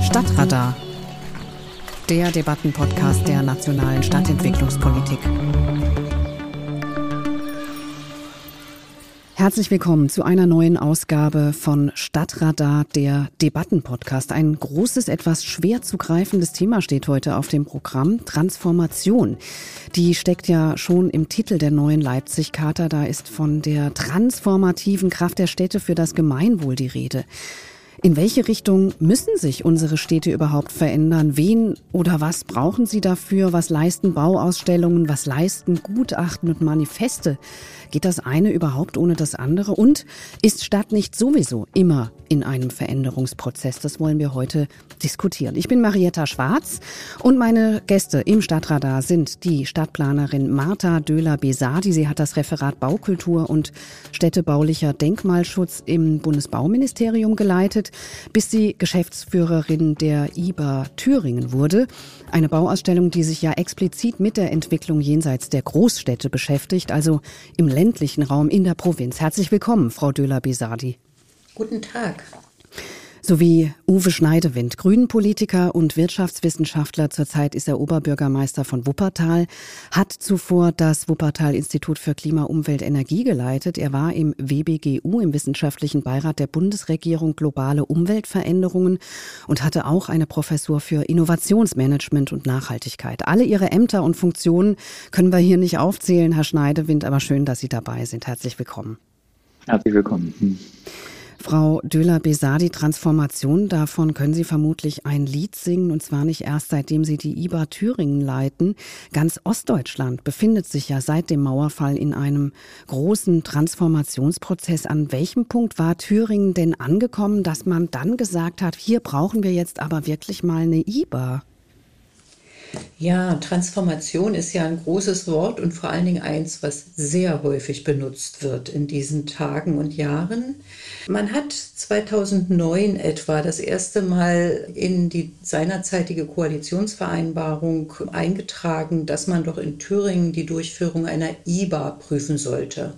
Stadtradar, der Debattenpodcast der nationalen Stadtentwicklungspolitik. Herzlich willkommen zu einer neuen Ausgabe von Stadtradar, der Debattenpodcast. Ein großes, etwas schwer zu greifendes Thema steht heute auf dem Programm. Transformation. Die steckt ja schon im Titel der neuen Leipzig-Charta. Da ist von der transformativen Kraft der Städte für das Gemeinwohl die Rede. In welche Richtung müssen sich unsere Städte überhaupt verändern? Wen oder was brauchen sie dafür? Was leisten Bauausstellungen? Was leisten Gutachten und Manifeste? Geht das eine überhaupt ohne das andere? Und ist Stadt nicht sowieso immer in einem Veränderungsprozess? Das wollen wir heute diskutieren. Ich bin Marietta Schwarz und meine Gäste im Stadtradar sind die Stadtplanerin Marta Döhler-Besadi. Sie hat das Referat Baukultur und städtebaulicher Denkmalschutz im Bundesbauministerium geleitet, bis sie Geschäftsführerin der IBA Thüringen wurde. Eine Bauausstellung, die sich ja explizit mit der Entwicklung jenseits der Großstädte beschäftigt, also im ländlichen Raum in der Provinz. Herzlich willkommen, Frau Döhler-Besadi. Guten Tag sowie Uwe Schneidewind, Grünenpolitiker und Wirtschaftswissenschaftler. Zurzeit ist er Oberbürgermeister von Wuppertal, hat zuvor das Wuppertal-Institut für Klima, Umwelt, Energie geleitet. Er war im WBGU, im Wissenschaftlichen Beirat der Bundesregierung Globale Umweltveränderungen und hatte auch eine Professur für Innovationsmanagement und Nachhaltigkeit. Alle Ihre Ämter und Funktionen können wir hier nicht aufzählen, Herr Schneidewind, aber schön, dass Sie dabei sind. Herzlich willkommen. Herzlich willkommen. Frau Döhler-Besadi, Transformation, davon können Sie vermutlich ein Lied singen, und zwar nicht erst seitdem Sie die IBA Thüringen leiten. Ganz Ostdeutschland befindet sich ja seit dem Mauerfall in einem großen Transformationsprozess. An welchem Punkt war Thüringen denn angekommen, dass man dann gesagt hat, hier brauchen wir jetzt aber wirklich mal eine IBA? Ja, Transformation ist ja ein großes Wort und vor allen Dingen eins, was sehr häufig benutzt wird in diesen Tagen und Jahren. Man hat 2009 etwa das erste Mal in die seinerzeitige Koalitionsvereinbarung eingetragen, dass man doch in Thüringen die Durchführung einer IBA prüfen sollte.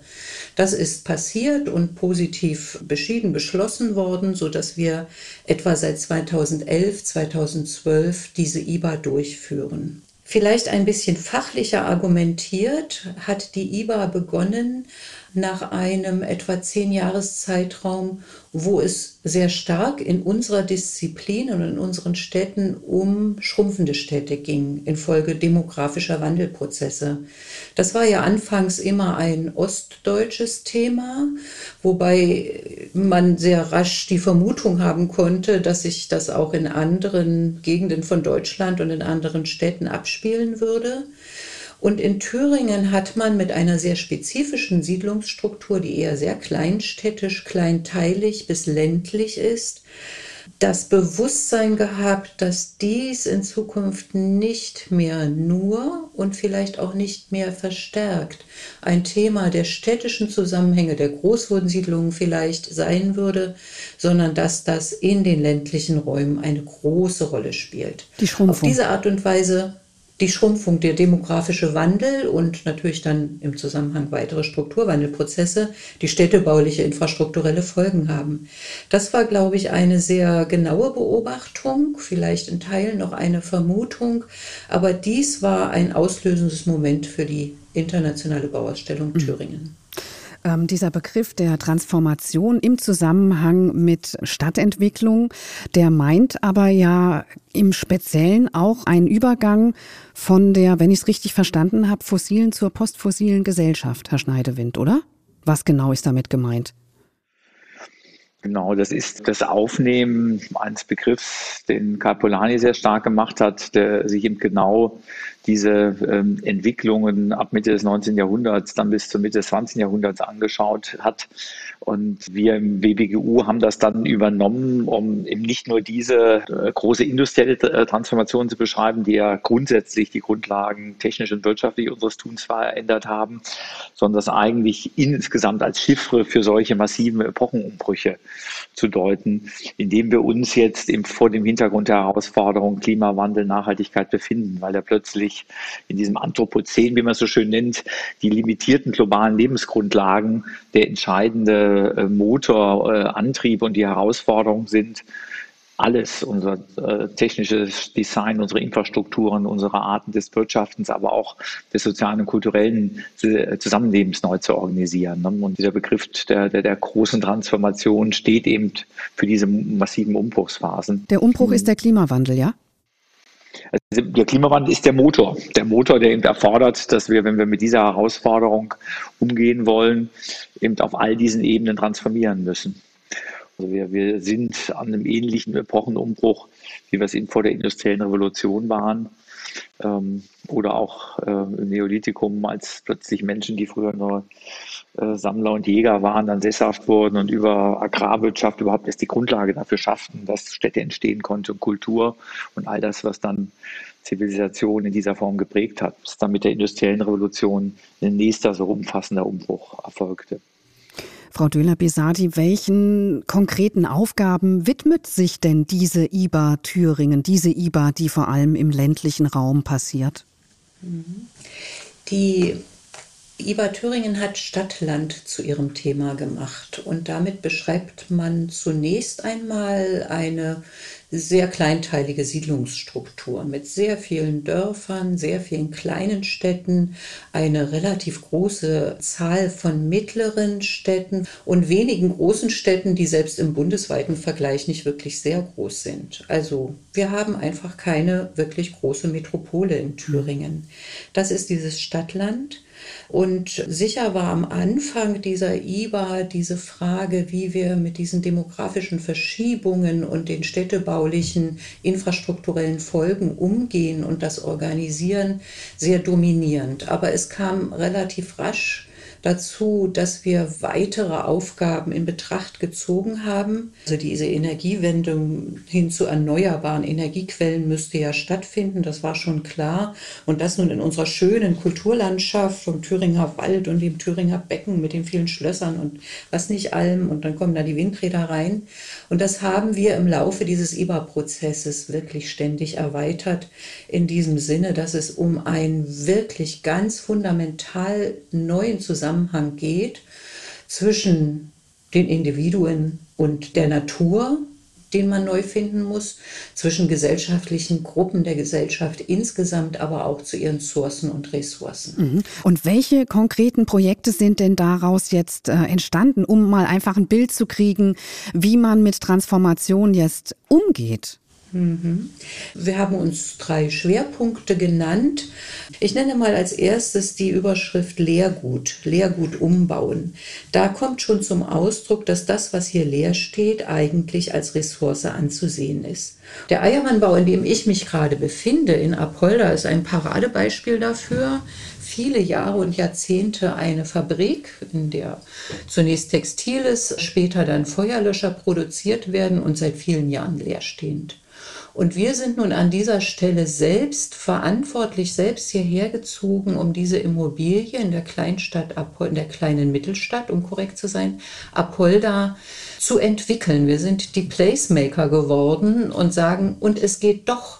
Das ist passiert und positiv beschieden beschlossen worden, sodass wir etwa seit 2011, 2012 diese IBA durchführen. Vielleicht ein bisschen fachlicher argumentiert hat die IBA begonnen nach einem etwa zehn Jahreszeitraum, wo es sehr stark in unserer Disziplin und in unseren Städten um schrumpfende Städte ging, infolge demografischer Wandelprozesse. Das war ja anfangs immer ein ostdeutsches Thema, wobei man sehr rasch die Vermutung haben konnte, dass sich das auch in anderen Gegenden von Deutschland und in anderen Städten abspielen würde. Und in Thüringen hat man mit einer sehr spezifischen Siedlungsstruktur, die eher sehr kleinstädtisch, kleinteilig bis ländlich ist, das Bewusstsein gehabt, dass dies in Zukunft nicht mehr nur und vielleicht auch nicht mehr verstärkt ein Thema der städtischen Zusammenhänge, der Großwohnsiedlungen vielleicht sein würde, sondern dass das in den ländlichen Räumen eine große Rolle spielt. Die Auf diese Art und Weise die Schrumpfung, der demografische Wandel und natürlich dann im Zusammenhang weitere Strukturwandelprozesse, die städtebauliche infrastrukturelle Folgen haben. Das war, glaube ich, eine sehr genaue Beobachtung, vielleicht in Teilen noch eine Vermutung, aber dies war ein auslösendes Moment für die internationale Bauausstellung mhm. Thüringen. Ähm, dieser Begriff der Transformation im Zusammenhang mit Stadtentwicklung, der meint aber ja im Speziellen auch einen Übergang von der, wenn ich es richtig verstanden habe, fossilen zur postfossilen Gesellschaft, Herr Schneidewind, oder? Was genau ist damit gemeint? Genau, das ist das Aufnehmen eines Begriffs, den Carpolani sehr stark gemacht hat, der sich eben genau diese ähm, Entwicklungen ab Mitte des 19. Jahrhunderts, dann bis zur Mitte des 20. Jahrhunderts angeschaut hat. Und wir im WBGU haben das dann übernommen, um eben nicht nur diese äh, große industrielle äh, Transformation zu beschreiben, die ja grundsätzlich die Grundlagen technisch und wirtschaftlich unseres Tuns verändert haben, sondern das eigentlich insgesamt als Chiffre für solche massiven Epochenumbrüche zu deuten, indem wir uns jetzt eben vor dem Hintergrund der Herausforderung Klimawandel, Nachhaltigkeit befinden, weil da plötzlich eigentlich in diesem Anthropozän, wie man es so schön nennt, die limitierten globalen Lebensgrundlagen der entscheidende äh, Motor, äh, Antrieb und die Herausforderung sind, alles, unser äh, technisches Design, unsere Infrastrukturen, unsere Arten des Wirtschaftens, aber auch des sozialen und kulturellen äh, Zusammenlebens neu zu organisieren. Ne? Und dieser Begriff der, der, der, großen Transformation steht eben für diese massiven Umbruchsphasen. Der Umbruch ist der Klimawandel, ja? Also der Klimawandel ist der Motor. Der Motor, der eben erfordert, dass wir, wenn wir mit dieser Herausforderung umgehen wollen, eben auf all diesen Ebenen transformieren müssen. Also wir, wir sind an einem ähnlichen Epochenumbruch, wie wir es eben vor der industriellen Revolution waren. Ähm, oder auch äh, im Neolithikum, als plötzlich Menschen, die früher nur äh, Sammler und Jäger waren, dann sesshaft wurden und über Agrarwirtschaft überhaupt erst die Grundlage dafür schafften, dass Städte entstehen konnte und Kultur und all das, was dann Zivilisation in dieser Form geprägt hat, bis dann mit der industriellen Revolution ein nächster so umfassender Umbruch erfolgte. Frau Döhler-Besati, welchen konkreten Aufgaben widmet sich denn diese IBA Thüringen, diese IBA, die vor allem im ländlichen Raum passiert? Die IBA Thüringen hat Stadt-Land zu ihrem Thema gemacht und damit beschreibt man zunächst einmal eine sehr kleinteilige Siedlungsstruktur mit sehr vielen Dörfern, sehr vielen kleinen Städten, eine relativ große Zahl von mittleren Städten und wenigen großen Städten, die selbst im bundesweiten Vergleich nicht wirklich sehr groß sind. Also wir haben einfach keine wirklich große Metropole in Thüringen. Das ist dieses Stadtland. Und sicher war am Anfang dieser IBA diese Frage, wie wir mit diesen demografischen Verschiebungen und den städtebaulichen infrastrukturellen Folgen umgehen und das organisieren, sehr dominierend. Aber es kam relativ rasch dazu, dass wir weitere Aufgaben in Betracht gezogen haben. Also diese Energiewende hin zu erneuerbaren Energiequellen müsste ja stattfinden, das war schon klar. Und das nun in unserer schönen Kulturlandschaft vom Thüringer Wald und dem Thüringer Becken mit den vielen Schlössern und was nicht allem. Und dann kommen da die Windräder rein. Und das haben wir im Laufe dieses IBA-Prozesses wirklich ständig erweitert in diesem Sinne, dass es um einen wirklich ganz fundamental neuen Zusammenhang geht zwischen den Individuen und der Natur, den man neu finden muss, zwischen gesellschaftlichen Gruppen der Gesellschaft insgesamt, aber auch zu ihren Ressourcen und Ressourcen. Mhm. Und welche konkreten Projekte sind denn daraus jetzt äh, entstanden, um mal einfach ein Bild zu kriegen, wie man mit Transformation jetzt umgeht? Mhm. Wir haben uns drei Schwerpunkte genannt. Ich nenne mal als erstes die Überschrift Lehrgut, Lehrgut umbauen. Da kommt schon zum Ausdruck, dass das, was hier leer steht, eigentlich als Ressource anzusehen ist. Der Eiermannbau, in dem ich mich gerade befinde, in Apolda, ist ein Paradebeispiel dafür. Viele Jahre und Jahrzehnte eine Fabrik, in der zunächst Textiles, später dann Feuerlöscher produziert werden und seit vielen Jahren leerstehend. Und wir sind nun an dieser Stelle selbst verantwortlich, selbst hierher gezogen, um diese Immobilie in der Kleinstadt, in der kleinen Mittelstadt, um korrekt zu sein, Apolda zu entwickeln. Wir sind die Placemaker geworden und sagen, und es geht doch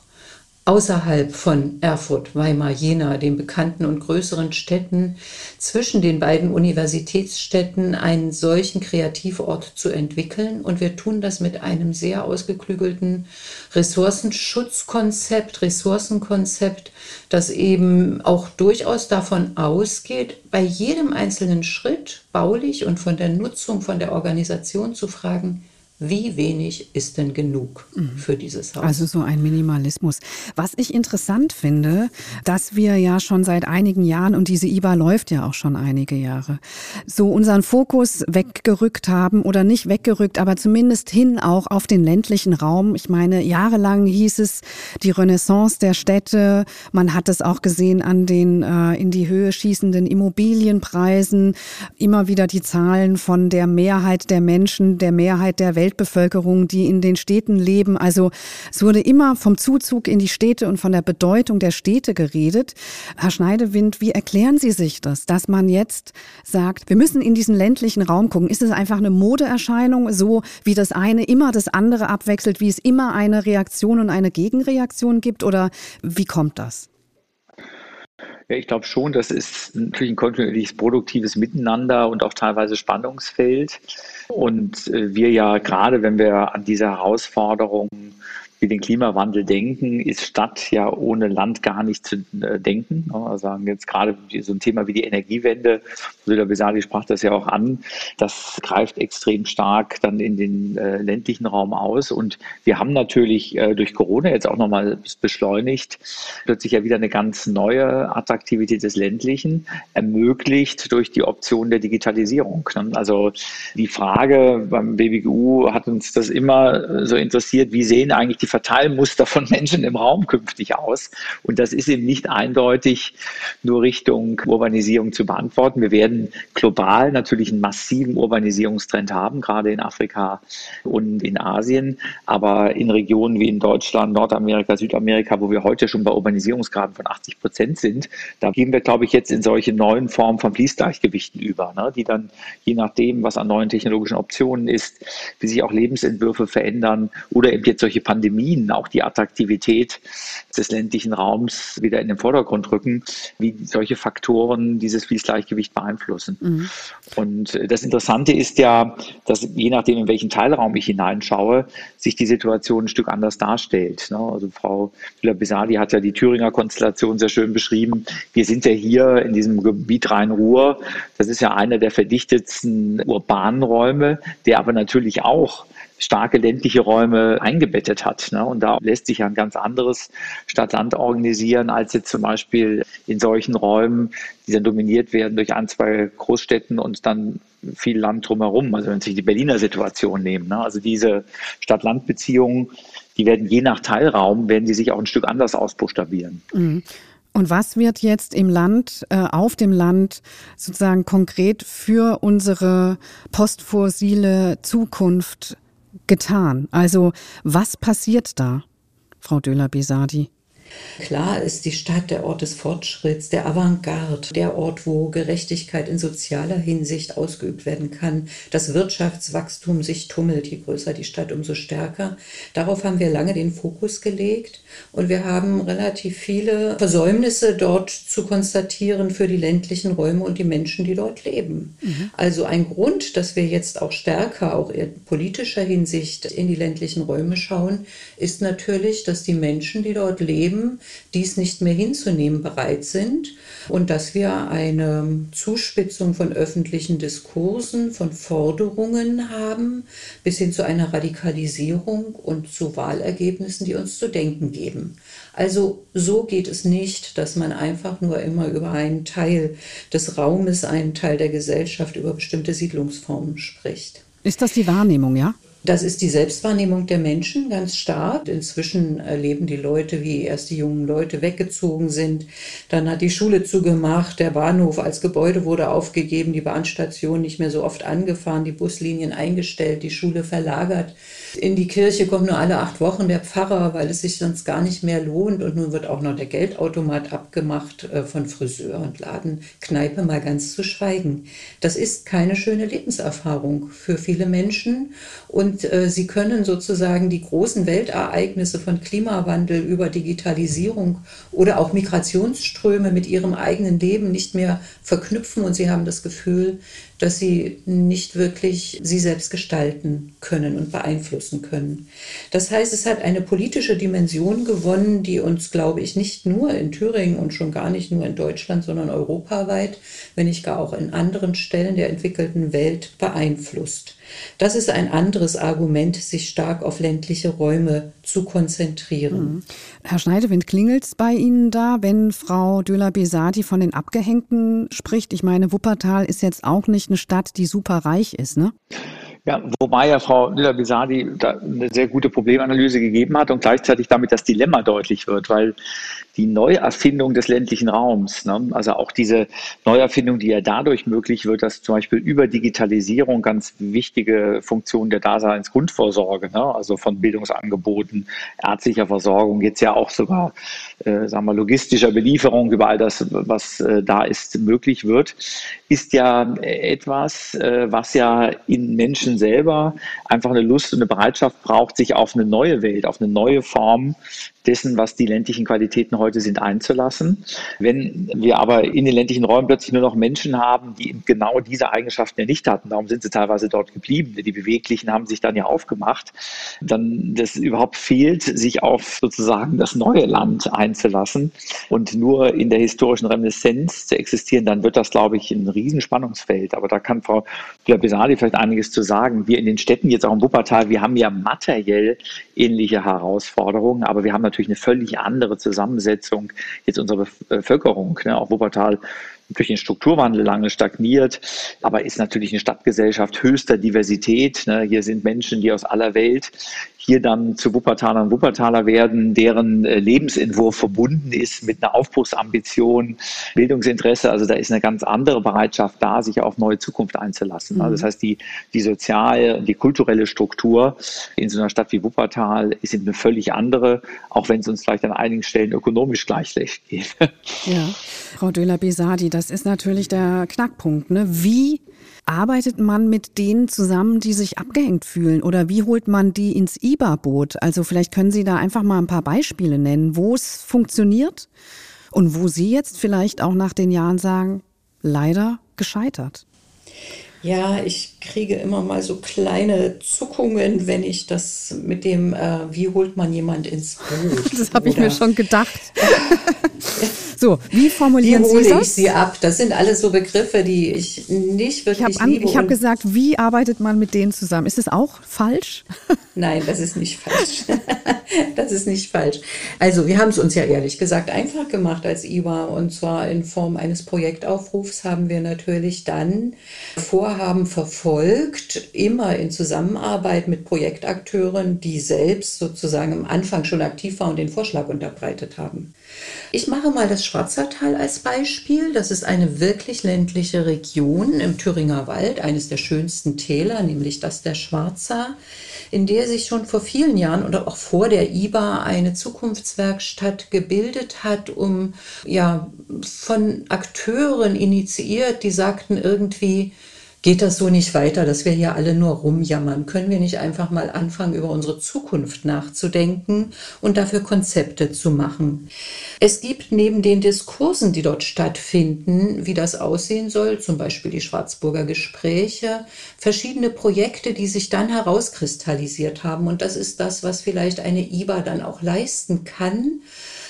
außerhalb von Erfurt, Weimar, Jena, den bekannten und größeren Städten, zwischen den beiden Universitätsstädten einen solchen Kreativort zu entwickeln. Und wir tun das mit einem sehr ausgeklügelten Ressourcenschutzkonzept, Ressourcenkonzept, das eben auch durchaus davon ausgeht, bei jedem einzelnen Schritt baulich und von der Nutzung, von der Organisation zu fragen, wie wenig ist denn genug mhm. für dieses Haus? Also so ein Minimalismus. Was ich interessant finde, dass wir ja schon seit einigen Jahren, und diese IBA läuft ja auch schon einige Jahre, so unseren Fokus weggerückt haben oder nicht weggerückt, aber zumindest hin auch auf den ländlichen Raum. Ich meine, jahrelang hieß es die Renaissance der Städte. Man hat es auch gesehen an den äh, in die Höhe schießenden Immobilienpreisen. Immer wieder die Zahlen von der Mehrheit der Menschen, der Mehrheit der Welt Weltbevölkerung, die in den Städten leben. Also es wurde immer vom Zuzug in die Städte und von der Bedeutung der Städte geredet. Herr Schneidewind, wie erklären Sie sich das, dass man jetzt sagt, wir müssen in diesen ländlichen Raum gucken? Ist es einfach eine Modeerscheinung, so wie das eine immer das andere abwechselt, wie es immer eine Reaktion und eine Gegenreaktion gibt? Oder wie kommt das? Ja, ich glaube schon, das ist natürlich ein kontinuierliches produktives Miteinander und auch teilweise Spannungsfeld. Und äh, wir ja gerade, wenn wir an diese Herausforderungen wie den Klimawandel denken, ist Stadt ja ohne Land gar nicht zu äh, denken. Also jetzt gerade so ein Thema wie die Energiewende, Söder Besali sprach das ja auch an, das greift extrem stark dann in den äh, ländlichen Raum aus. Und wir haben natürlich äh, durch Corona jetzt auch nochmal beschleunigt, plötzlich ja wieder eine ganz neue Attraktivität des ländlichen, ermöglicht durch die Option der Digitalisierung. Ne? Also die Frage beim BBGU hat uns das immer so interessiert, wie sehen eigentlich die Verteilmuster von Menschen im Raum künftig aus? Und das ist eben nicht eindeutig nur Richtung Urbanisierung zu beantworten. Wir werden global natürlich einen massiven Urbanisierungstrend haben, gerade in Afrika und in Asien. Aber in Regionen wie in Deutschland, Nordamerika, Südamerika, wo wir heute schon bei Urbanisierungsgraden von 80 Prozent sind, da gehen wir, glaube ich, jetzt in solche neuen Formen von Fließgleichgewichten über, ne, die dann je nachdem, was an neuen technologischen Optionen ist, wie sich auch Lebensentwürfe verändern oder eben jetzt solche Pandemien Pandemien auch die Attraktivität des ländlichen Raums wieder in den Vordergrund rücken, wie solche Faktoren dieses Fließgleichgewicht beeinflussen. Mhm. Und das Interessante ist ja, dass je nachdem, in welchen Teilraum ich hineinschaue, sich die Situation ein Stück anders darstellt. Ne? Also Frau Villa-Besali hat ja die Thüringer Konstellation sehr schön beschrieben. Wir sind ja hier in diesem Gebiet Rhein-Ruhr. Das ist ja einer der verdichtetsten urbanen Räume, der aber natürlich auch starke ländliche Räume eingebettet hat. Ne? Und da lässt sich ein ganz anderes Stadt-Land organisieren, als jetzt zum Beispiel in solchen Räumen, die dann dominiert werden durch ein, zwei Großstädten und dann viel Land drumherum. Also wenn Sie die Berliner Situation nehmen. Ne? Also diese Stadt-Land-Beziehungen, die werden je nach Teilraum, werden die sich auch ein Stück anders ausbuchstabieren. Mhm. Und was wird jetzt im Land, äh, auf dem Land sozusagen konkret für unsere postfossile Zukunft getan? Also was passiert da, Frau Döler-Besadi? Klar ist die Stadt der Ort des Fortschritts, der Avantgarde, der Ort, wo Gerechtigkeit in sozialer Hinsicht ausgeübt werden kann, das Wirtschaftswachstum sich tummelt, je größer die Stadt, umso stärker. Darauf haben wir lange den Fokus gelegt und wir haben relativ viele Versäumnisse dort zu konstatieren für die ländlichen Räume und die Menschen, die dort leben. Mhm. Also ein Grund, dass wir jetzt auch stärker, auch in politischer Hinsicht in die ländlichen Räume schauen, ist natürlich, dass die Menschen, die dort leben, Unternehmen dies nicht mehr hinzunehmen bereit sind und dass wir eine Zuspitzung von öffentlichen Diskursen, von Forderungen haben, bis hin zu einer Radikalisierung und zu Wahlergebnissen, die uns zu denken geben. Also so geht es nicht, dass man einfach nur immer über einen Teil des Raumes, einen Teil der Gesellschaft, über bestimmte Siedlungsformen spricht. Ist das die Wahrnehmung, ja? Das ist die Selbstwahrnehmung der Menschen ganz stark. Inzwischen erleben die Leute, wie erst die jungen Leute weggezogen sind. Dann hat die Schule zugemacht, der Bahnhof als Gebäude wurde aufgegeben, die Bahnstation nicht mehr so oft angefahren, die Buslinien eingestellt, die Schule verlagert. In die Kirche kommt nur alle acht Wochen der Pfarrer, weil es sich sonst gar nicht mehr lohnt. Und nun wird auch noch der Geldautomat abgemacht äh, von Friseur und Ladenkneipe, mal ganz zu schweigen. Das ist keine schöne Lebenserfahrung für viele Menschen. Und äh, sie können sozusagen die großen Weltereignisse von Klimawandel über Digitalisierung oder auch Migrationsströme mit ihrem eigenen Leben nicht mehr verknüpfen. Und sie haben das Gefühl, dass sie nicht wirklich sie selbst gestalten können und beeinflussen können. Das heißt, es hat eine politische Dimension gewonnen, die uns, glaube ich, nicht nur in Thüringen und schon gar nicht nur in Deutschland, sondern europaweit, wenn nicht gar auch in anderen Stellen der entwickelten Welt beeinflusst. Das ist ein anderes Argument, sich stark auf ländliche Räume zu konzentrieren. Mhm. Herr Schneidewind, klingelt es bei Ihnen da, wenn Frau Döler-Besati von den Abgehängten spricht? Ich meine, Wuppertal ist jetzt auch nicht Stadt, die super reich ist, ne? Ja, wobei ja Frau Lilla-Bisadi da eine sehr gute Problemanalyse gegeben hat und gleichzeitig damit das Dilemma deutlich wird, weil die Neuerfindung des ländlichen Raums, ne, also auch diese Neuerfindung, die ja dadurch möglich wird, dass zum Beispiel über Digitalisierung ganz wichtige Funktionen der Daseinsgrundvorsorge, ne, also von Bildungsangeboten, ärztlicher Versorgung, jetzt ja auch sogar, äh, sagen wir, logistischer Belieferung über all das, was äh, da ist, möglich wird, ist ja etwas, äh, was ja in Menschen Menschen selber einfach eine Lust und eine Bereitschaft braucht, sich auf eine neue Welt, auf eine neue Form dessen, was die ländlichen Qualitäten heute sind, einzulassen. Wenn wir aber in den ländlichen Räumen plötzlich nur noch Menschen haben, die genau diese Eigenschaften ja nicht hatten, darum sind sie teilweise dort geblieben, die Beweglichen haben sich dann ja aufgemacht, dann das überhaupt fehlt, sich auf sozusagen das neue Land einzulassen und nur in der historischen Reminiszenz zu existieren, dann wird das, glaube ich, ein Riesenspannungsfeld. Aber da kann Frau Besali vielleicht einiges zu sagen. Wir in den Städten, jetzt auch im Wuppertal, wir haben ja materiell ähnliche Herausforderungen, aber wir haben natürlich eine völlig andere Zusammensetzung jetzt unserer Bevölkerung. Ne? Auch Wuppertal durch den Strukturwandel lange stagniert, aber ist natürlich eine Stadtgesellschaft höchster Diversität. Ne? Hier sind Menschen, die aus aller Welt hier dann zu Wuppertalern und Wuppertaler werden, deren äh, Lebensentwurf verbunden ist mit einer Aufbruchsambition, Bildungsinteresse. Also da ist eine ganz andere Bereitschaft da, sich auf neue Zukunft einzulassen. Mhm. Also das heißt, die, die soziale und die kulturelle Struktur in so einer Stadt wie Wuppertal ist eine völlig andere, auch wenn es uns vielleicht an einigen Stellen ökonomisch gleich schlecht geht. Ja, Frau Döler-Besadi, das ist natürlich der Knackpunkt. Ne? Wie arbeitet man mit denen zusammen, die sich abgehängt fühlen? Oder wie holt man die ins IBA-Boot? Also vielleicht können Sie da einfach mal ein paar Beispiele nennen, wo es funktioniert und wo Sie jetzt vielleicht auch nach den Jahren sagen, leider gescheitert. Ja, ich kriege immer mal so kleine Zuckungen, wenn ich das mit dem, äh, wie holt man jemand ins Boot? Das habe ich mir schon gedacht. So, wie formulieren wie hole Sie das? ich sie ab? Das sind alles so Begriffe, die ich nicht wirklich ich habe habe gesagt, wie arbeitet man mit denen zusammen? Ist das auch falsch? Nein, das ist nicht falsch. das ist nicht falsch. Also, wir haben es uns ja ehrlich gesagt einfach gemacht als IWA und zwar in Form eines Projektaufrufs haben wir natürlich dann Vorhaben verfolgt, immer in Zusammenarbeit mit Projektakteuren, die selbst sozusagen am Anfang schon aktiv waren und den Vorschlag unterbreitet haben. Ich mache mal das Schwarzertal als Beispiel. Das ist eine wirklich ländliche Region im Thüringer Wald, eines der schönsten Täler, nämlich das der Schwarzer, in der sich schon vor vielen Jahren oder auch vor der IBA eine Zukunftswerkstatt gebildet hat, um ja von Akteuren initiiert, die sagten irgendwie, geht das so nicht weiter, dass wir hier alle nur rumjammern? Können wir nicht einfach mal anfangen, über unsere Zukunft nachzudenken und dafür Konzepte zu machen? Es gibt neben den Diskursen, die dort stattfinden, wie das aussehen soll, zum Beispiel die Schwarzburger Gespräche, verschiedene Projekte, die sich dann herauskristallisiert haben. Und das ist das, was vielleicht eine IBA dann auch leisten kann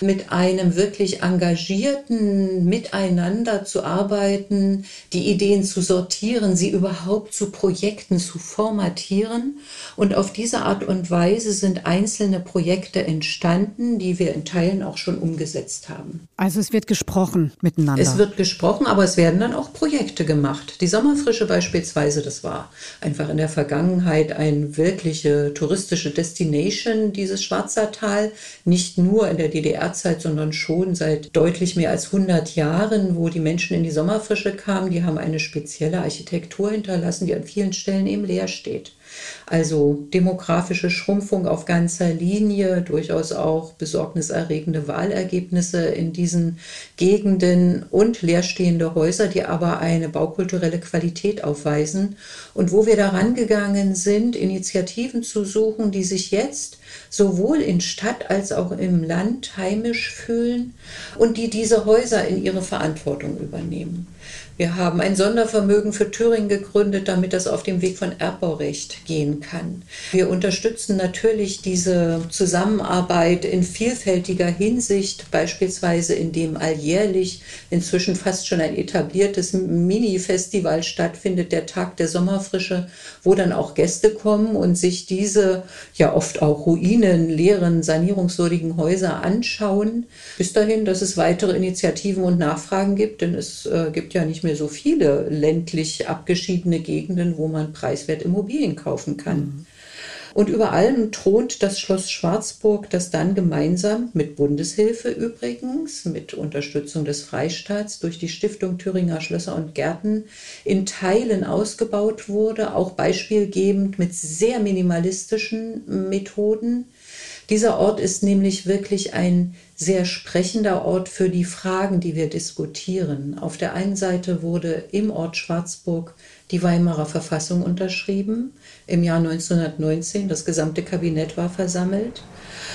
mit einem wirklich engagierten Miteinander zu arbeiten, die Ideen zu sortieren, sie überhaupt zu Projekten zu formatieren. Und auf diese Art und Weise sind einzelne Projekte entstanden, die wir in Teilen auch schon umgesetzt haben. Also es wird gesprochen miteinander. Es wird gesprochen, aber es werden dann auch Projekte gemacht. Die Sommerfrische beispielsweise, das war einfach in der Vergangenheit eine wirkliche touristische Destination, dieses Schwarzertal, nicht nur in der DDR DDR-Zeit, sondern schon seit deutlich mehr als 100 Jahren, wo die Menschen in die Sommerfrische kamen. Die haben eine spezielle Architektur hinterlassen, die an vielen Stellen eben leer steht. Also demografische Schrumpfung auf ganzer Linie, durchaus auch besorgniserregende Wahlergebnisse in diesen Gegenden und leerstehende Häuser, die aber eine baukulturelle Qualität aufweisen. Und wo wir daran gegangen sind, Initiativen zu suchen, die sich jetzt sowohl in Stadt als auch im Land heimisch fühlen und die diese Häuser in ihre Verantwortung übernehmen. Wir haben ein Sondervermögen für Thüringen gegründet, damit das auf dem Weg von Erbbaurecht gehen kann. Wir unterstützen natürlich diese Zusammenarbeit in vielfältiger Hinsicht, beispielsweise indem alljährlich inzwischen fast schon ein etabliertes Mini-Festival stattfindet, der Tag der Sommerfrische, wo dann auch Gäste kommen und sich diese ja oft auch Ruinen, leeren, sanierungswürdigen Häuser anschauen. Bis dahin, dass es weitere Initiativen und Nachfragen gibt, denn es äh, gibt ja nicht mehr mehr so viele ländlich abgeschiedene Gegenden, wo man preiswert Immobilien kaufen kann. Mhm. Und über allem thront das Schloss Schwarzburg, das dann gemeinsam mit Bundeshilfe übrigens, mit Unterstützung des Freistaats durch die Stiftung Thüringer Schlösser und Gärten in Teilen ausgebaut wurde, auch beispielgebend mit sehr minimalistischen Methoden Dieser Ort ist nämlich wirklich ein sehr sprechender Ort für die Fragen, die wir diskutieren. Auf der einen Seite wurde im Ort Schwarzburg die Weimarer Verfassung unterschrieben im Jahr 1919. Das gesamte Kabinett war versammelt.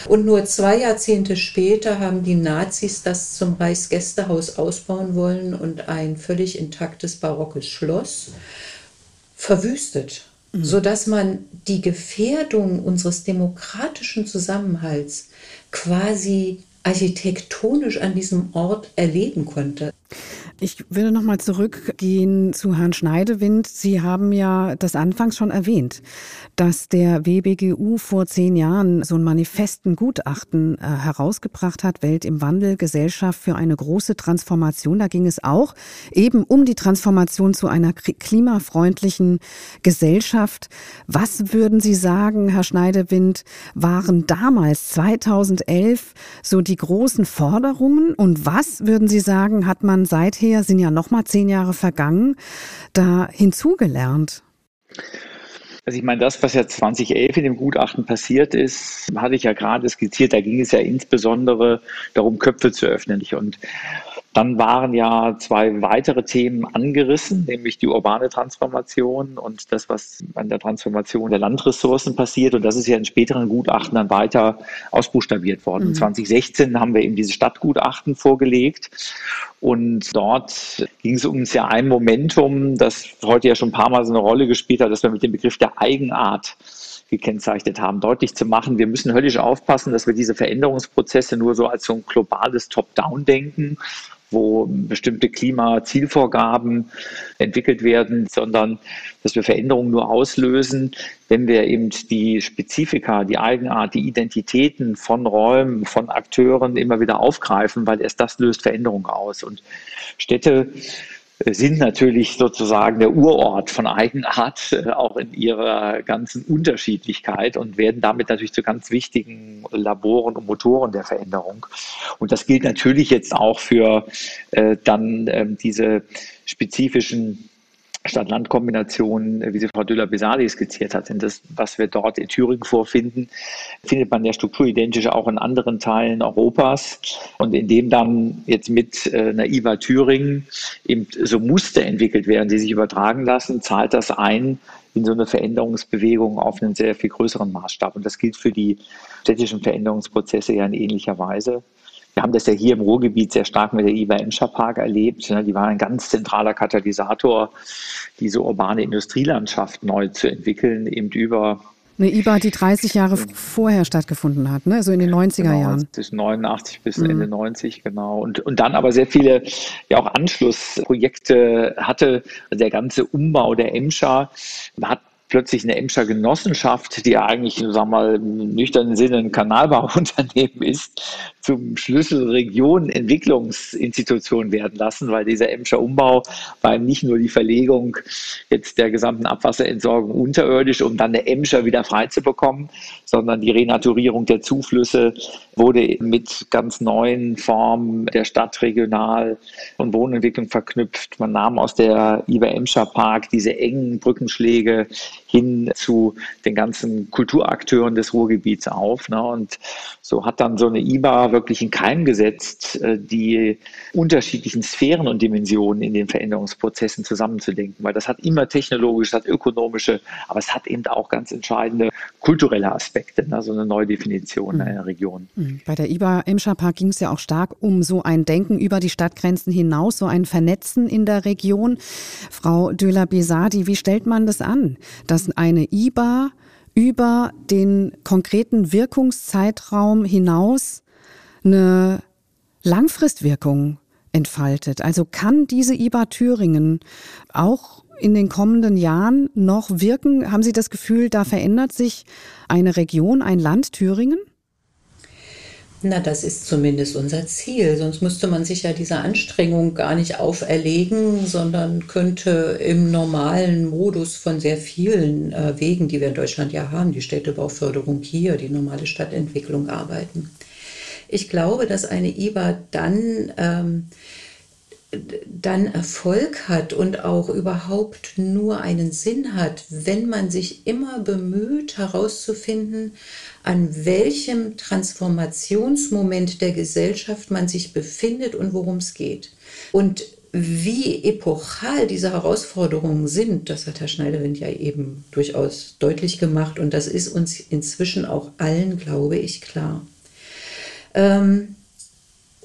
Und nur zwei Jahrzehnte später haben die Nazis das zum Reichsgästehaus ausbauen wollen und ein völlig intaktes barockes Schloss verwüstet, mhm. sodass man die Gefährdung unseres demokratischen Zusammenhalts quasi architektonisch an diesem Ort erleben konnte. Ich würde noch mal zurückgehen zu Herrn Schneidewind. Sie haben ja das anfangs schon erwähnt, dass der WBGU vor zehn Jahren so ein manifesten Gutachten äh, herausgebracht hat, Welt im Wandel, Gesellschaft für eine große Transformation. Da ging es auch eben um die Transformation zu einer klimafreundlichen Gesellschaft. Was würden Sie sagen, Herr Schneidewind, waren damals 2011 so die großen Forderungen und was würden Sie sagen, hat man seither her, sind ja noch mal zehn Jahre vergangen, da hinzugelernt? Also ich meine, das, was ja 2011 in dem Gutachten passiert ist, hatte ich ja gerade skizziert. Da ging es ja insbesondere darum, Köpfe zu öffnen. Und dann waren ja zwei weitere Themen angerissen, nämlich die urbane Transformation und das, was an der Transformation der Landressourcen passiert. Und das ist ja in späteren Gutachten dann weiter ausbuchstabiert worden. Mhm. 2016 haben wir eben diese Stadtgutachten vorgelegt. Und dort ging es uns ja ein Momentum, das heute ja schon ein paar Mal so eine Rolle gespielt hat, dass wir mit dem Begriff der Eigenart gekennzeichnet haben, deutlich zu machen, wir müssen höllisch aufpassen, dass wir diese Veränderungsprozesse nur so als so ein globales Top-Down denken wo bestimmte Klimazielvorgaben entwickelt werden, sondern dass wir Veränderungen nur auslösen, wenn wir eben die Spezifika, die Eigenart, die Identitäten von Räumen, von Akteuren immer wieder aufgreifen, weil erst das löst Veränderung aus. Und Städte sind natürlich sozusagen der Urort von Eigenart, äh, auch in ihrer ganzen Unterschiedlichkeit und werden damit natürlich zu ganz wichtigen Laboren und Motoren der Veränderung. Und das gilt natürlich jetzt auch für äh, dann äh, diese spezifischen Stadt-Land-Kombination, wie sie Frau Düller-Besali skizziert hat, denn das, was wir dort in Thüringen vorfinden, findet man ja strukturidentisch auch in anderen Teilen Europas. Und indem dann jetzt mit äh, einer IWA Thüringen eben so Muster entwickelt werden, die sich übertragen lassen, zahlt das ein in so eine Veränderungsbewegung auf einen sehr viel größeren Maßstab. Und das gilt für die städtischen Veränderungsprozesse ja in ähnlicher Weise. Wir haben das ja hier im Ruhrgebiet sehr stark mit der IBA Emscher Park erlebt. Die waren ein ganz zentraler Katalysator, diese urbane Industrielandschaft neu zu entwickeln, eben über eine IBA, die 30 Jahre vorher stattgefunden hat, ne? so in den 90er genau, Jahren. Zwischen 89 bis mhm. Ende 90, genau. Und, und dann aber sehr viele ja auch Anschlussprojekte hatte. Der ganze Umbau der Emscher hat plötzlich eine Emscher Genossenschaft, die ja eigentlich, sagen wir mal, im nüchternen Sinne ein Kanalbauunternehmen ist, zum Schlüsselregion Entwicklungsinstitution werden lassen, weil dieser Emscher Umbau war nicht nur die Verlegung jetzt der gesamten Abwasserentsorgung unterirdisch, um dann eine Emscher wieder frei zu bekommen, sondern die Renaturierung der Zuflüsse wurde mit ganz neuen Formen der Stadt regional und Wohnentwicklung verknüpft. Man nahm aus der Iber Emscher Park diese engen Brückenschläge hin zu den ganzen Kulturakteuren des Ruhrgebiets auf. Ne? Und so hat dann so eine IBA wirklich in Keim gesetzt, äh, die unterschiedlichen Sphären und Dimensionen in den Veränderungsprozessen zusammenzudenken, weil das hat immer technologisch, das hat ökonomische, aber es hat eben auch ganz entscheidende kulturelle Aspekte, ne? so eine neue Definition mhm. einer Region. Mhm. Bei der IBA Emscher Park ging es ja auch stark um so ein Denken über die Stadtgrenzen hinaus, so ein Vernetzen in der Region. Frau Döler-Besadi, wie stellt man das an, dass eine IBA über den konkreten Wirkungszeitraum hinaus eine Langfristwirkung entfaltet. Also kann diese IBA Thüringen auch in den kommenden Jahren noch wirken? Haben Sie das Gefühl, da verändert sich eine Region, ein Land Thüringen? Na, das ist zumindest unser Ziel. Sonst müsste man sich ja diese Anstrengung gar nicht auferlegen, sondern könnte im normalen Modus von sehr vielen äh, Wegen, die wir in Deutschland ja haben, die Städtebauförderung hier, die normale Stadtentwicklung arbeiten. Ich glaube, dass eine IBA dann ähm, dann Erfolg hat und auch überhaupt nur einen Sinn hat, wenn man sich immer bemüht herauszufinden, an welchem Transformationsmoment der Gesellschaft man sich befindet und worum es geht. Und wie epochal diese Herausforderungen sind, das hat Herr Schneiderwind ja eben durchaus deutlich gemacht und das ist uns inzwischen auch allen, glaube ich, klar. Ähm,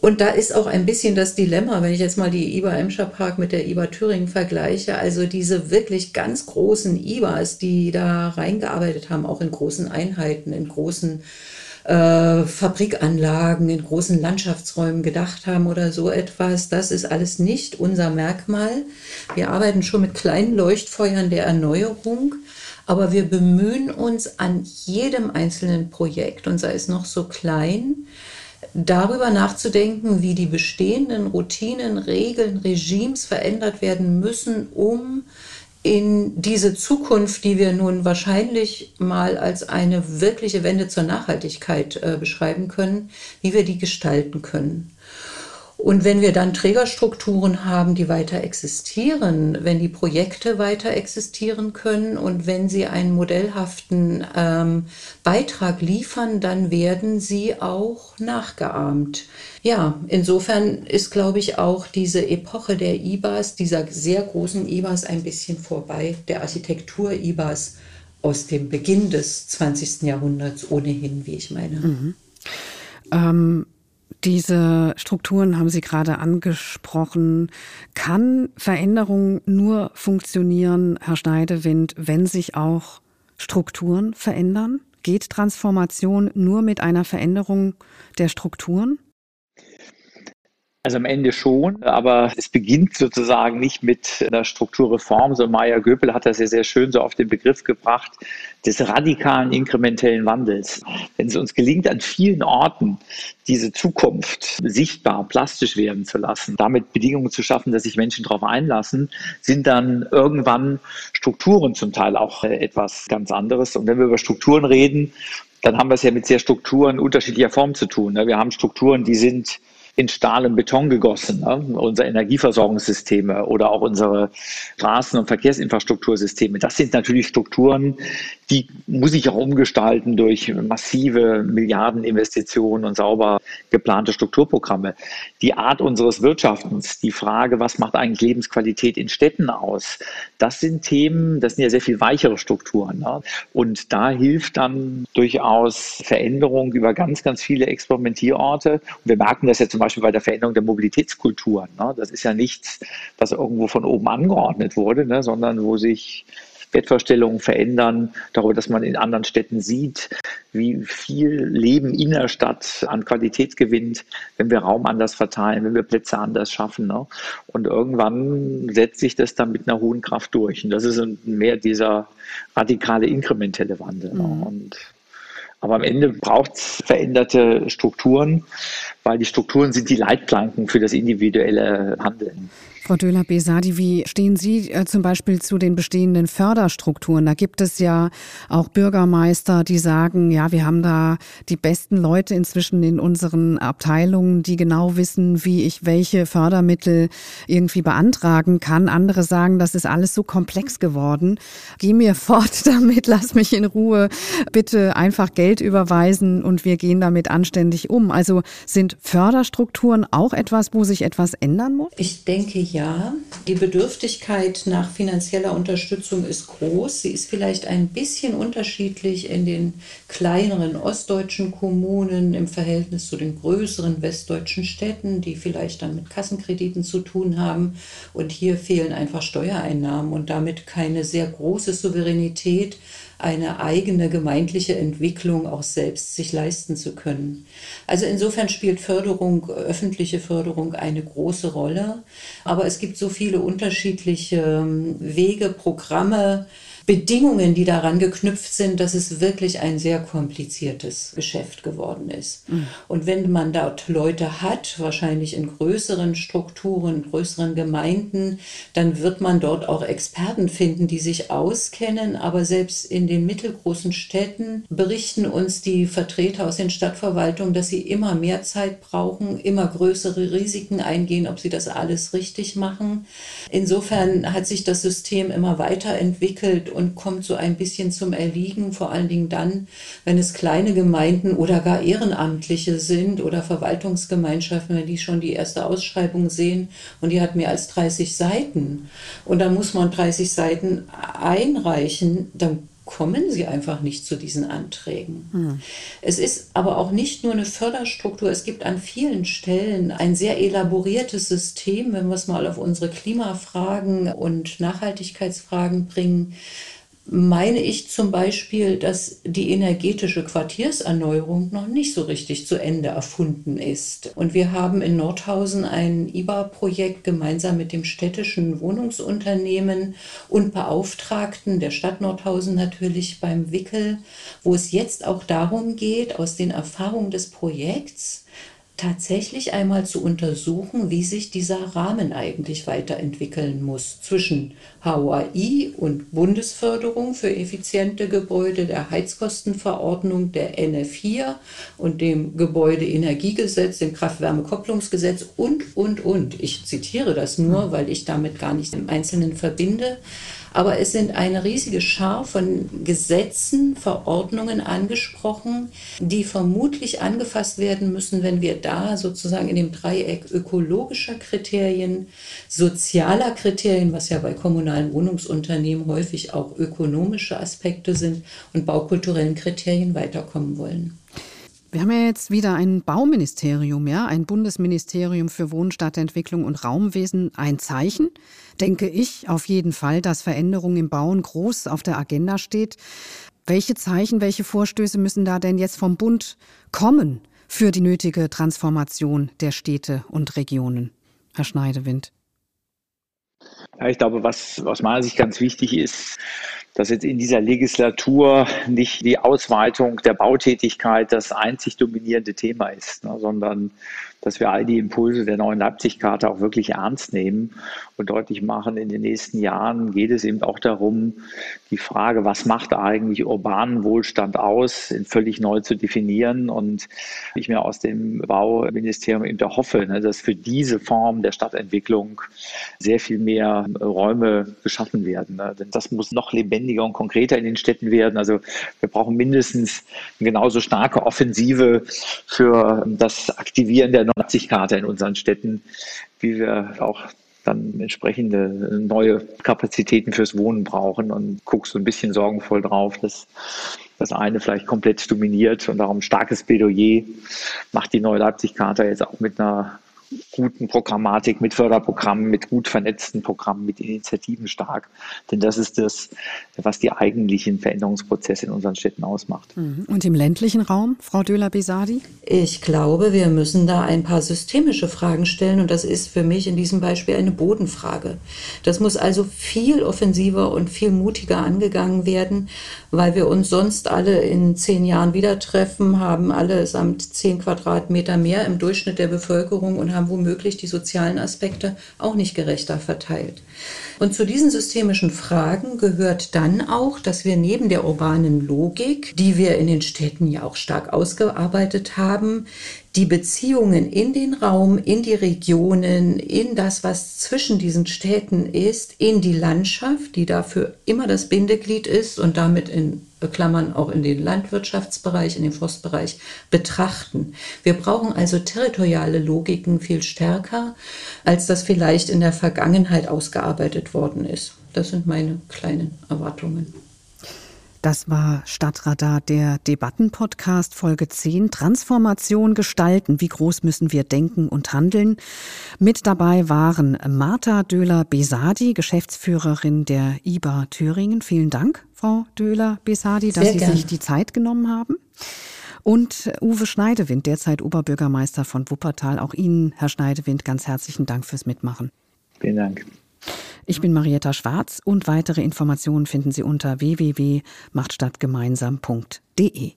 und da ist auch ein bisschen das Dilemma, wenn ich jetzt mal die IBA Emscher Park mit der IBA Thüringen vergleiche, also diese wirklich ganz großen IBAs, die da reingearbeitet haben, auch in großen Einheiten, in großen äh, Fabrikanlagen, in großen Landschaftsräumen gedacht haben oder so etwas, das ist alles nicht unser Merkmal. Wir arbeiten schon mit kleinen Leuchtfeuern der Erneuerung. Aber wir bemühen uns an jedem einzelnen Projekt, und sei es noch so klein, darüber nachzudenken, wie die bestehenden Routinen, Regeln, Regimes verändert werden müssen, um in diese Zukunft, die wir nun wahrscheinlich mal als eine wirkliche Wende zur Nachhaltigkeit äh, beschreiben können, wie wir die gestalten können. Und wenn wir dann Trägerstrukturen haben, die weiter existieren, wenn die Projekte weiter existieren können und wenn sie einen modellhaften ähm, Beitrag liefern, dann werden sie auch nachgeahmt. Ja, insofern ist, glaube ich, auch diese Epoche der IBAs, dieser sehr großen IBAs, ein bisschen vorbei, der Architektur-IBAs aus dem Beginn des 20. Jahrhunderts ohnehin, wie ich meine. Mhm. Ähm diese Strukturen haben Sie gerade angesprochen. Kann Veränderung nur funktionieren, Herr Schneidewind, wenn sich auch Strukturen verändern? Geht Transformation nur mit einer Veränderung der Strukturen? Also am Ende schon, aber es beginnt sozusagen nicht mit einer Strukturreform. So Maya Göpel hat das ja sehr schön so auf den Begriff gebracht des radikalen inkrementellen Wandels. Wenn es uns gelingt, an vielen Orten diese Zukunft sichtbar, plastisch werden zu lassen, damit Bedingungen zu schaffen, dass sich Menschen darauf einlassen, sind dann irgendwann Strukturen zum Teil auch äh, etwas ganz anderes. Und wenn wir über Strukturen reden, dann haben wir es ja mit sehr Strukturen unterschiedlicher Form zu tun. Ne? Wir haben Strukturen, die sind in Stahl und Beton gegossen. Ne? Unsere Energieversorgungssysteme oder auch unsere Straßen- und Verkehrsinfrastruktursysteme. Das sind natürlich Strukturen, die muss ich auch umgestalten durch massive Milliardeninvestitionen und sauber geplante Strukturprogramme. Die Art unseres Wirtschaftens, die Frage, was macht eigentlich Lebensqualität in Städten aus, das sind Themen, das sind ja sehr viel weichere Strukturen. Ne? Und da hilft dann durchaus Veränderung über ganz, ganz viele Experimentierorte. Und wir merken das ja zum Beispiel bei der Veränderung der Mobilitätskulturen. Ne? Das ist ja nichts, was irgendwo von oben angeordnet wurde, ne? sondern wo sich Wertvorstellungen verändern, darüber, dass man in anderen Städten sieht, wie viel Leben in der Stadt an Qualität gewinnt, wenn wir Raum anders verteilen, wenn wir Plätze anders schaffen. Ne? Und irgendwann setzt sich das dann mit einer hohen Kraft durch. Und das ist mehr dieser radikale, inkrementelle Wandel. Ne? Mhm. Und aber am Ende braucht es veränderte Strukturen, weil die Strukturen sind die Leitplanken für das individuelle Handeln. Frau Döhler-Besadi, wie stehen Sie äh, zum Beispiel zu den bestehenden Förderstrukturen? Da gibt es ja auch Bürgermeister, die sagen, ja, wir haben da die besten Leute inzwischen in unseren Abteilungen, die genau wissen, wie ich welche Fördermittel irgendwie beantragen kann. Andere sagen, das ist alles so komplex geworden. Geh mir fort damit, lass mich in Ruhe. Bitte einfach Geld überweisen und wir gehen damit anständig um. Also sind Förderstrukturen auch etwas, wo sich etwas ändern muss? Ich denke ja ja, die Bedürftigkeit nach finanzieller Unterstützung ist groß. Sie ist vielleicht ein bisschen unterschiedlich in den kleineren ostdeutschen Kommunen im Verhältnis zu den größeren westdeutschen Städten, die vielleicht dann mit Kassenkrediten zu tun haben. Und hier fehlen einfach Steuereinnahmen und damit keine sehr große Souveränität eine eigene gemeindliche Entwicklung auch selbst sich leisten zu können. Also insofern spielt Förderung, öffentliche Förderung eine große Rolle. Aber es gibt so viele unterschiedliche ähm, Wege, Programme, Bedingungen, die daran geknüpft sind, dass es wirklich ein sehr kompliziertes Geschäft geworden ist. Mhm. Und wenn man dort Leute hat, wahrscheinlich in größeren Strukturen, größeren Gemeinden, dann wird man dort auch Experten finden, die sich auskennen. Aber selbst in den mittelgroßen Städten berichten uns die Vertreter aus den Stadtverwaltungen, dass sie immer mehr Zeit brauchen, immer größere Risiken eingehen, ob sie das alles richtig machen. Insofern hat sich das System immer weiterentwickelt und kommt so ein bisschen zum Erliegen, vor allen Dingen dann, wenn es kleine Gemeinden oder gar Ehrenamtliche sind oder Verwaltungsgemeinschaften, wenn die schon die erste Ausschreibung sehen und die hat mehr als 30 Seiten. Und dann muss man 30 Seiten einreichen, dann kommen sie einfach nicht zu diesen Anträgen. Hm. Es ist aber auch nicht nur eine Förderstruktur, es gibt an vielen Stellen ein sehr elaboriertes System, wenn wir es mal auf unsere Klimafragen und Nachhaltigkeitsfragen bringen meine ich zum Beispiel, dass die energetische Quartierserneuerung noch nicht so richtig zu Ende erfunden ist. Und wir haben in Nordhausen ein IBA-Projekt gemeinsam mit dem städtischen Wohnungsunternehmen und Beauftragten der Stadt Nordhausen natürlich beim Wickel, wo es jetzt auch darum geht, aus den Erfahrungen des Projekts tatsächlich einmal zu untersuchen, wie sich dieser Rahmen eigentlich weiterentwickeln muss zwischen HOI und Bundesförderung für effiziente Gebäude, der Heizkostenverordnung, der NF4 und dem Gebäudeenergiegesetz, dem Kraft-Wärme-Kopplungsgesetz und, und, und. Ich zitiere das nur, weil ich damit gar nicht im Einzelnen verbinde. Aber es sind eine riesige Schar von Gesetzen, Verordnungen angesprochen, die vermutlich angefasst werden müssen, wenn wir da sozusagen in dem Dreieck ökologischer Kriterien, sozialer Kriterien, was ja bei kommunalen Wohnungsunternehmen häufig auch ökonomische Aspekte sind, und baukulturellen Kriterien weiterkommen wollen. Wir haben ja jetzt wieder ein Bauministerium, ja, ein Bundesministerium für Wohnstadtentwicklung und Raumwesen, ein Zeichen, denke ich auf jeden Fall, dass Veränderung im Bauen groß auf der Agenda steht. Welche Zeichen, welche Vorstöße müssen da denn jetzt vom Bund kommen für die nötige Transformation der Städte und Regionen? Herr Schneidewind. Ja, ich glaube, was aus meiner Sicht ganz wichtig ist, dass jetzt in dieser Legislatur nicht die Ausweitung der Bautätigkeit das einzig dominierende Thema ist, ne, sondern dass wir all die Impulse der neuen Leipzig-Karte auch wirklich ernst nehmen und deutlich machen, in den nächsten Jahren geht es eben auch darum, die Frage, was macht eigentlich urbanen Wohlstand aus, völlig neu zu definieren. Und ich mir aus dem Bauministerium eben hoffe, ne, dass für diese Form der Stadtentwicklung sehr viel mehr Räume geschaffen werden. Ne. Denn das muss noch lebendiger und konkreter in den Städten werden. Also wir brauchen mindestens eine genauso starke Offensive für das Aktivieren der Leipzig-Karte in unseren Städten, wie wir auch dann entsprechende neue Kapazitäten fürs Wohnen brauchen und guckst so ein bisschen sorgenvoll drauf, dass das eine vielleicht komplett dominiert. Und darum starkes Plädoyer macht die neue Leipzig-Charta jetzt auch mit einer guten Programmatik, mit Förderprogrammen, mit gut vernetzten Programmen, mit Initiativen stark. Denn das ist das, was die eigentlichen Veränderungsprozesse in unseren Städten ausmacht. Mhm. Und im ländlichen Raum, Frau Döler-Besadi? Ich glaube, wir müssen da ein paar systemische Fragen stellen. Und das ist für mich in diesem Beispiel eine Bodenfrage. Das muss also viel offensiver und viel mutiger angegangen werden, weil wir uns sonst alle in zehn Jahren wieder treffen, haben allesamt zehn Quadratmeter mehr im Durchschnitt der Bevölkerung und haben womöglich die sozialen Aspekte auch nicht gerechter verteilt. Und zu diesen systemischen Fragen gehört dann auch, dass wir neben der urbanen Logik, die wir in den Städten ja auch stark ausgearbeitet haben, die Beziehungen in den Raum, in die Regionen, in das, was zwischen diesen Städten ist, in die Landschaft, die dafür immer das Bindeglied ist und damit in Klammern auch in den Landwirtschaftsbereich, in den Forstbereich betrachten. Wir brauchen also territoriale Logiken viel stärker, als das vielleicht in der Vergangenheit ausgearbeitet worden ist. Das sind meine kleinen Erwartungen. Das war Stadtradar, der Debattenpodcast Folge 10 Transformation gestalten. Wie groß müssen wir denken und handeln? Mit dabei waren Martha Döhler-Besadi, Geschäftsführerin der IBA Thüringen. Vielen Dank, Frau Döhler-Besadi, dass Sehr Sie gern. sich die Zeit genommen haben. Und Uwe Schneidewind, derzeit Oberbürgermeister von Wuppertal. Auch Ihnen, Herr Schneidewind, ganz herzlichen Dank fürs Mitmachen. Vielen Dank. Ich bin Marietta Schwarz und weitere Informationen finden Sie unter www.machtstadtgemeinsam.de.